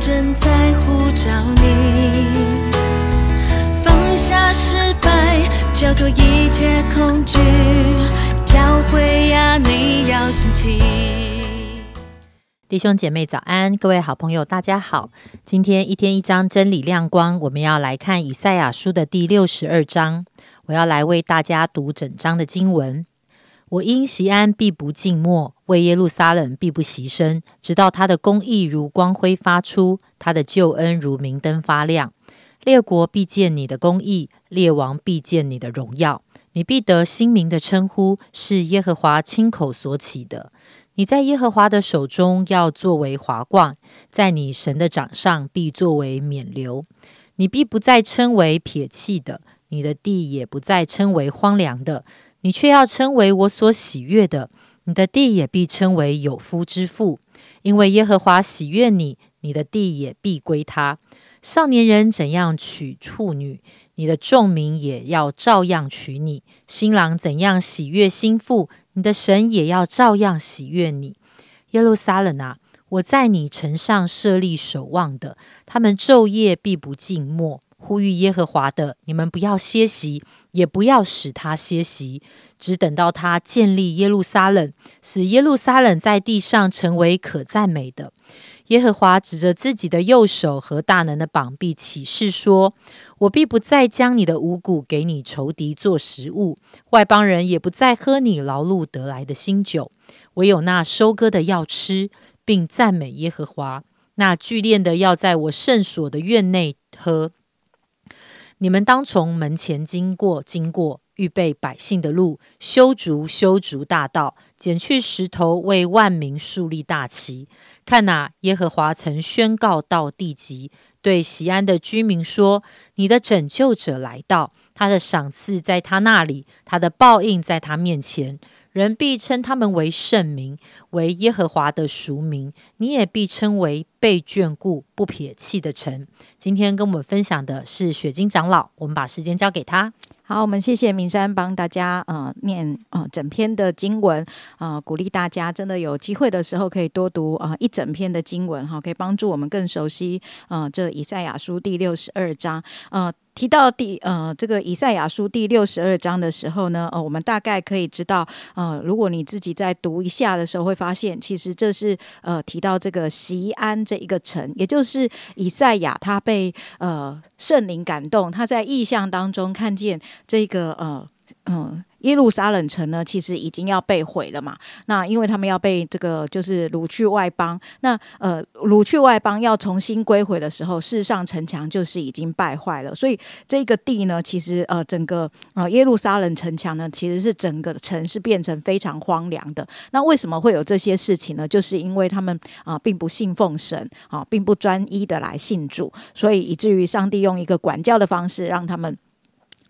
正在呼召你，放下失败，交托一切恐惧，教会呀，你要心起。弟兄姐妹早安，各位好朋友大家好。今天一天一章真理亮光，我们要来看以赛亚书的第六十二章。我要来为大家读整章的经文。我因西安必不静默，为耶路撒冷必不牺牲，直到他的公义如光辉发出，他的救恩如明灯发亮。列国必见你的公义，列王必见你的荣耀。你必得新名的称呼，是耶和华亲口所起的。你在耶和华的手中要作为华冠，在你神的掌上必作为冕流。你必不再称为撇弃的，你的地也不再称为荒凉的。你却要称为我所喜悦的，你的地也必称为有夫之妇，因为耶和华喜悦你，你的地也必归他。少年人怎样娶处女，你的众民也要照样娶你；新郎怎样喜悦新妇，你的神也要照样喜悦你。耶路撒冷啊，我在你城上设立守望的，他们昼夜必不静默。呼吁耶和华的，你们不要歇息，也不要使他歇息，只等到他建立耶路撒冷，使耶路撒冷在地上成为可赞美的。耶和华指着自己的右手和大能的膀臂起誓说：“我必不再将你的五谷给你仇敌做食物，外邦人也不再喝你劳碌得来的新酒，唯有那收割的要吃，并赞美耶和华；那聚炼的要在我圣所的院内喝。”你们当从门前经过，经过预备百姓的路，修筑修筑大道，剪去石头，为万民树立大旗。看哪，耶和华曾宣告到地极，对西安的居民说：“你的拯救者来到，他的赏赐在他那里，他的报应在他面前。”人必称他们为圣名，为耶和华的赎名。你也必称为被眷顾、不撇弃的城。今天跟我们分享的是雪晶长老，我们把时间交给他。好，我们谢谢明山帮大家呃念呃整篇的经文啊，鼓励大家真的有机会的时候可以多读啊一整篇的经文哈，可以帮助我们更熟悉啊这以赛亚书第六十二章呃。提到第呃这个以赛亚书第六十二章的时候呢，呃，我们大概可以知道，呃，如果你自己在读一下的时候，会发现其实这是呃提到这个西安这一个城，也就是以赛亚他被呃圣灵感动，他在意象当中看见这个呃嗯。耶路撒冷城呢，其实已经要被毁了嘛。那因为他们要被这个就是掳去外邦，那呃掳去外邦要重新归回的时候，事实上城墙就是已经败坏了。所以这个地呢，其实呃整个呃耶路撒冷城墙呢，其实是整个城市变成非常荒凉的。那为什么会有这些事情呢？就是因为他们啊并不信奉神啊，并不专一的来信主，所以以至于上帝用一个管教的方式让他们。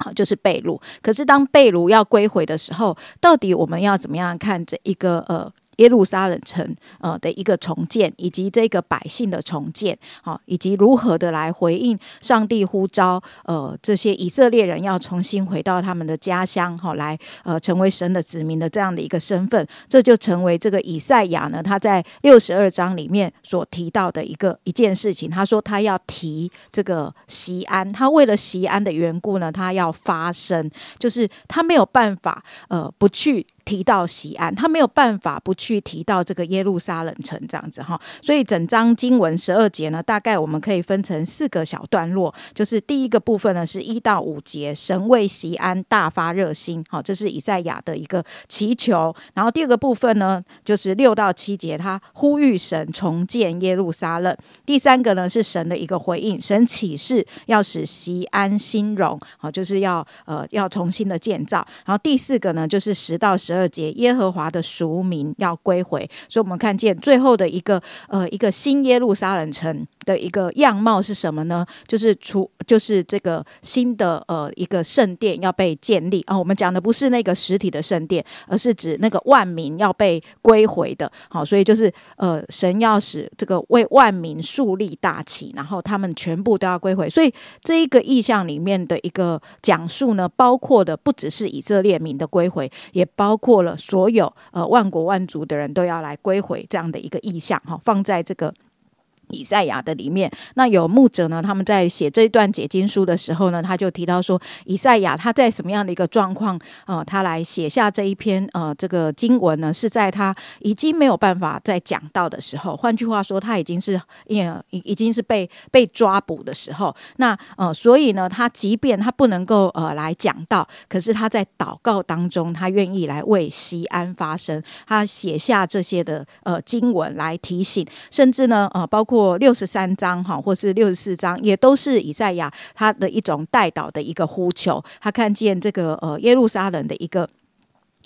好，就是被掳。可是当被掳要归回的时候，到底我们要怎么样看这一个呃？耶路撒冷城呃的一个重建，以及这个百姓的重建，好，以及如何的来回应上帝呼召，呃，这些以色列人要重新回到他们的家乡，好，来呃成为神的子民的这样的一个身份，这就成为这个以赛亚呢他在六十二章里面所提到的一个一件事情。他说他要提这个西安，他为了西安的缘故呢，他要发声，就是他没有办法呃不去。提到西安，他没有办法不去提到这个耶路撒冷城这样子哈，所以整章经文十二节呢，大概我们可以分成四个小段落，就是第一个部分呢是一到五节，神为西安大发热心，好，这是以赛亚的一个祈求，然后第二个部分呢就是六到七节，他呼吁神重建耶路撒冷，第三个呢是神的一个回应，神启示要使西安兴荣，好，就是要呃要重新的建造，然后第四个呢就是十到十二。二节，耶和华的俗名要归回，所以我们看见最后的一个呃一个新耶路撒冷城。的一个样貌是什么呢？就是出就是这个新的呃一个圣殿要被建立啊。我们讲的不是那个实体的圣殿，而是指那个万民要被归回的。好，所以就是呃神要使这个为万民树立大旗，然后他们全部都要归回。所以这一个意象里面的一个讲述呢，包括的不只是以色列民的归回，也包括。了所有呃万国万族的人都要来归回这样的一个意象哈，放在这个以赛亚的里面，那有牧者呢？他们在写这一段解经书的时候呢，他就提到说，以赛亚他在什么样的一个状况？呃，他来写下这一篇呃这个经文呢，是在他已经没有办法再讲到的时候。换句话说，他已经是也已已经是被被抓捕的时候。那呃，所以呢，他即便他不能够呃来讲到，可是他在祷告当中，他愿意来为西安发声。他写下这些的呃经文来提醒，甚至呢呃包括。或六十三章哈，或是六十四章，也都是以赛亚他的一种带导的一个呼求。他看见这个呃耶路撒冷的一个。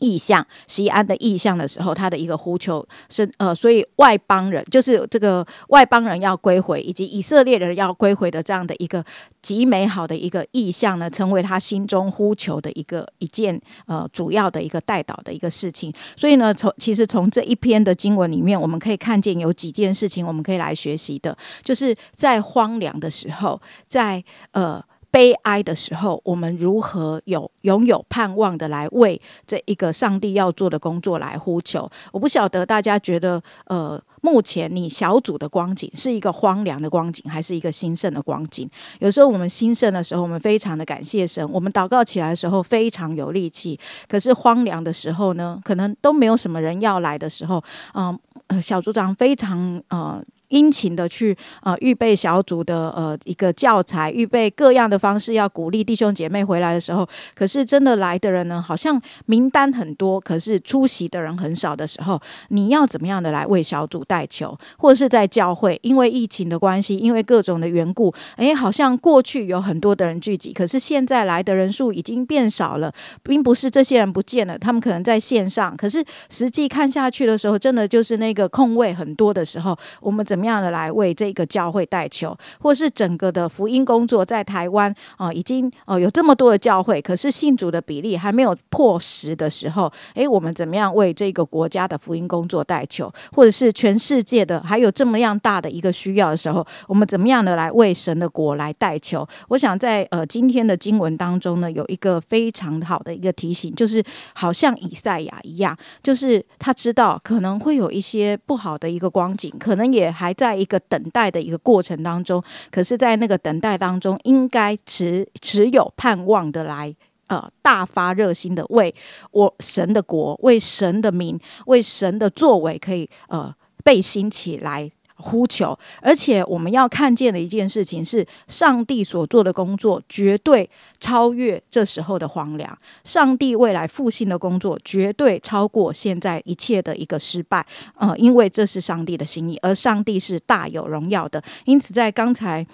意向西安的意向的时候，他的一个呼求是呃，所以外邦人就是这个外邦人要归回，以及以色列人要归回的这样的一个极美好的一个意向呢，成为他心中呼求的一个一件呃主要的一个带导的一个事情。所以呢，从其实从这一篇的经文里面，我们可以看见有几件事情我们可以来学习的，就是在荒凉的时候，在呃。悲哀的时候，我们如何有拥有盼望的来为这一个上帝要做的工作来呼求？我不晓得大家觉得，呃，目前你小组的光景是一个荒凉的光景，还是一个兴盛的光景？有时候我们兴盛的时候，我们非常的感谢神，我们祷告起来的时候非常有力气；可是荒凉的时候呢，可能都没有什么人要来的时候，嗯，小组长非常呃。殷勤的去呃预备小组的呃一个教材，预备各样的方式，要鼓励弟兄姐妹回来的时候，可是真的来的人呢，好像名单很多，可是出席的人很少的时候，你要怎么样的来为小组带球，或者是在教会，因为疫情的关系，因为各种的缘故，诶，好像过去有很多的人聚集，可是现在来的人数已经变少了，并不是这些人不见了，他们可能在线上，可是实际看下去的时候，真的就是那个空位很多的时候，我们怎么？么样的来为这个教会带球，或是整个的福音工作，在台湾啊，已经呃有这么多的教会，可是信主的比例还没有破十的时候，诶，我们怎么样为这个国家的福音工作带球，或者是全世界的还有这么样大的一个需要的时候，我们怎么样的来为神的国来带球？我想在呃今天的经文当中呢，有一个非常好的一个提醒，就是好像以赛亚一样，就是他知道可能会有一些不好的一个光景，可能也还。还在一个等待的一个过程当中，可是，在那个等待当中，应该只只有盼望的来，呃，大发热心的为我神的国、为神的名、为神的作为，可以呃背心起来。呼求，而且我们要看见的一件事情是，上帝所做的工作绝对超越这时候的荒凉。上帝未来复兴的工作绝对超过现在一切的一个失败。呃，因为这是上帝的心意，而上帝是大有荣耀的。因此，在刚才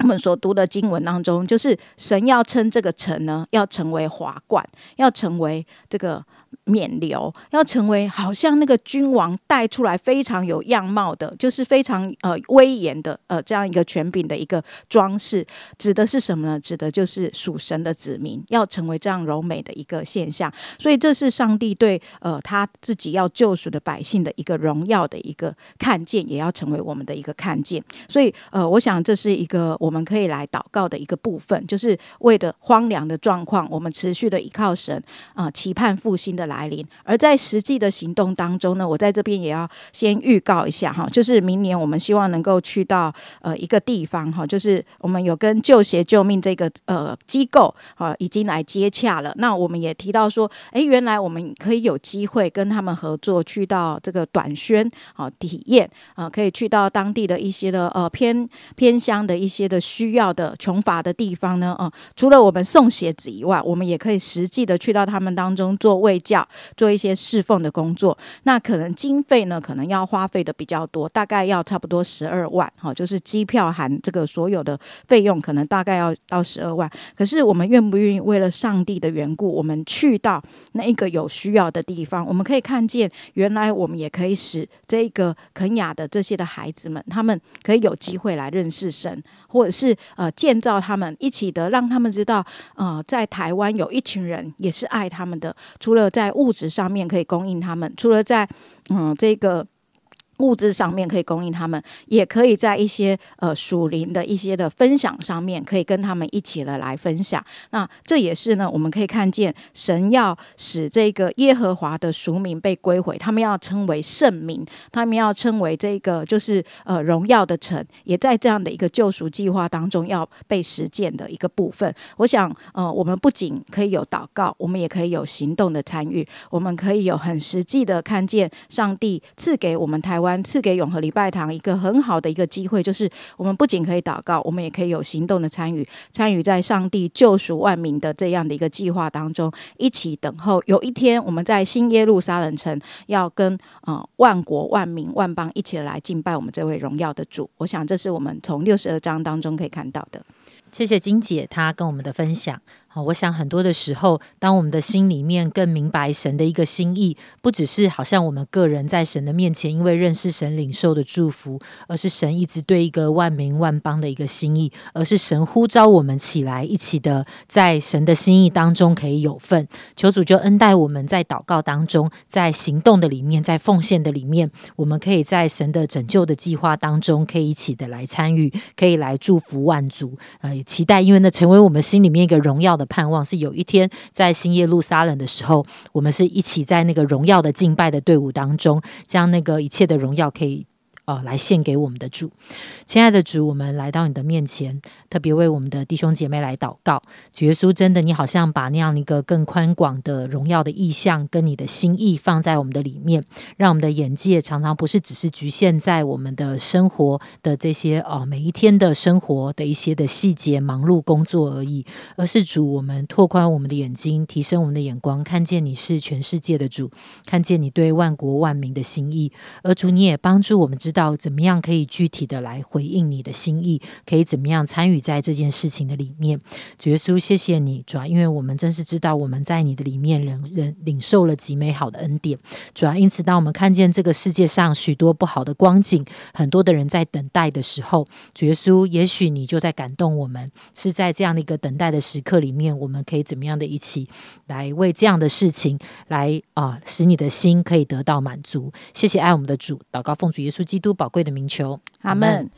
我们所读的经文当中，就是神要称这个城呢，要成为华冠，要成为这个。免流要成为好像那个君王带出来非常有样貌的，就是非常呃威严的呃这样一个权柄的一个装饰，指的是什么呢？指的就是属神的子民要成为这样柔美的一个现象。所以这是上帝对呃他自己要救赎的百姓的一个荣耀的一个看见，也要成为我们的一个看见。所以呃，我想这是一个我们可以来祷告的一个部分，就是为了荒凉的状况，我们持续的依靠神啊，期盼复兴。的来临，而在实际的行动当中呢，我在这边也要先预告一下哈，就是明年我们希望能够去到呃一个地方哈，就是我们有跟旧鞋救命这个呃机构啊已经来接洽了。那我们也提到说，哎，原来我们可以有机会跟他们合作，去到这个短宣啊体验啊，可以去到当地的一些的呃偏偏乡的一些的需要的穷乏的地方呢啊，除了我们送鞋子以外，我们也可以实际的去到他们当中做为。教做一些侍奉的工作，那可能经费呢，可能要花费的比较多，大概要差不多十二万，哈，就是机票含这个所有的费用，可能大概要到十二万。可是我们愿不愿意为了上帝的缘故，我们去到那一个有需要的地方，我们可以看见，原来我们也可以使这个肯雅的这些的孩子们，他们可以有机会来认识神。或者是呃建造他们一起的，让他们知道，呃，在台湾有一群人也是爱他们的。除了在物质上面可以供应他们，除了在嗯这个物质上面可以供应他们，也可以在一些呃属灵的一些的分享上面，可以跟他们一起的来分享。那这也是呢，我们可以看见神要使这个耶和华的属民被归回，他们要称为圣名，他们要称为这个就是呃荣耀的城，也在这样的一个救赎计划当中要被实践的一个部分。我想呃，我们不仅可以有祷告，我们也可以有行动的参与，我们可以有很实际的看见上帝赐给我们台湾。赐给永和礼拜堂一个很好的一个机会，就是我们不仅可以祷告，我们也可以有行动的参与，参与在上帝救赎万民的这样的一个计划当中，一起等候有一天我们在新耶路撒冷城要跟呃万国万民万邦一起来敬拜我们这位荣耀的主。我想这是我们从六十二章当中可以看到的。谢谢金姐她跟我们的分享。好我想很多的时候，当我们的心里面更明白神的一个心意，不只是好像我们个人在神的面前，因为认识神领受的祝福，而是神一直对一个万民万邦的一个心意，而是神呼召我们起来，一起的在神的心意当中可以有份。求主就恩待我们在祷告当中，在行动的里面，在奉献的里面，我们可以在神的拯救的计划当中，可以一起的来参与，可以来祝福万族。呃，也期待，因为那成为我们心里面一个荣耀的。盼望是有一天在新耶路撒冷的时候，我们是一起在那个荣耀的敬拜的队伍当中，将那个一切的荣耀可以。哦，来献给我们的主，亲爱的主，我们来到你的面前，特别为我们的弟兄姐妹来祷告。主耶稣，真的，你好像把那样一个更宽广的荣耀的意象，跟你的心意放在我们的里面，让我们的眼界常常不是只是局限在我们的生活的这些哦每一天的生活的一些的细节、忙碌工作而已，而是主，我们拓宽我们的眼睛，提升我们的眼光，看见你是全世界的主，看见你对万国万民的心意，而主，你也帮助我们知道。到怎么样可以具体的来回应你的心意？可以怎么样参与在这件事情的里面？主耶稣，谢谢你，主要因为我们真是知道我们在你的里面，人人领受了极美好的恩典。主要因此，当我们看见这个世界上许多不好的光景，很多的人在等待的时候，主耶稣，也许你就在感动我们，是在这样的一个等待的时刻里面，我们可以怎么样的一起来为这样的事情来啊，使你的心可以得到满足。谢谢爱我们的主，祷告奉主耶稣基督。都宝贵的名球阿门。